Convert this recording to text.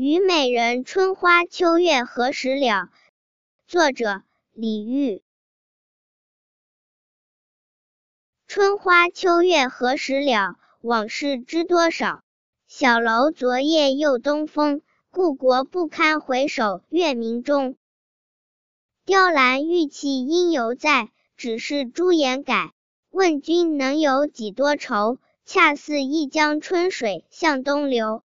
虞美人春花秋月何时了作者李煜。春花秋月何时了往事知多少。小楼昨夜又东风故国不堪回首月明中。雕栏玉砌应犹在只是朱颜改。问君能有几多愁？恰似一江春水向东流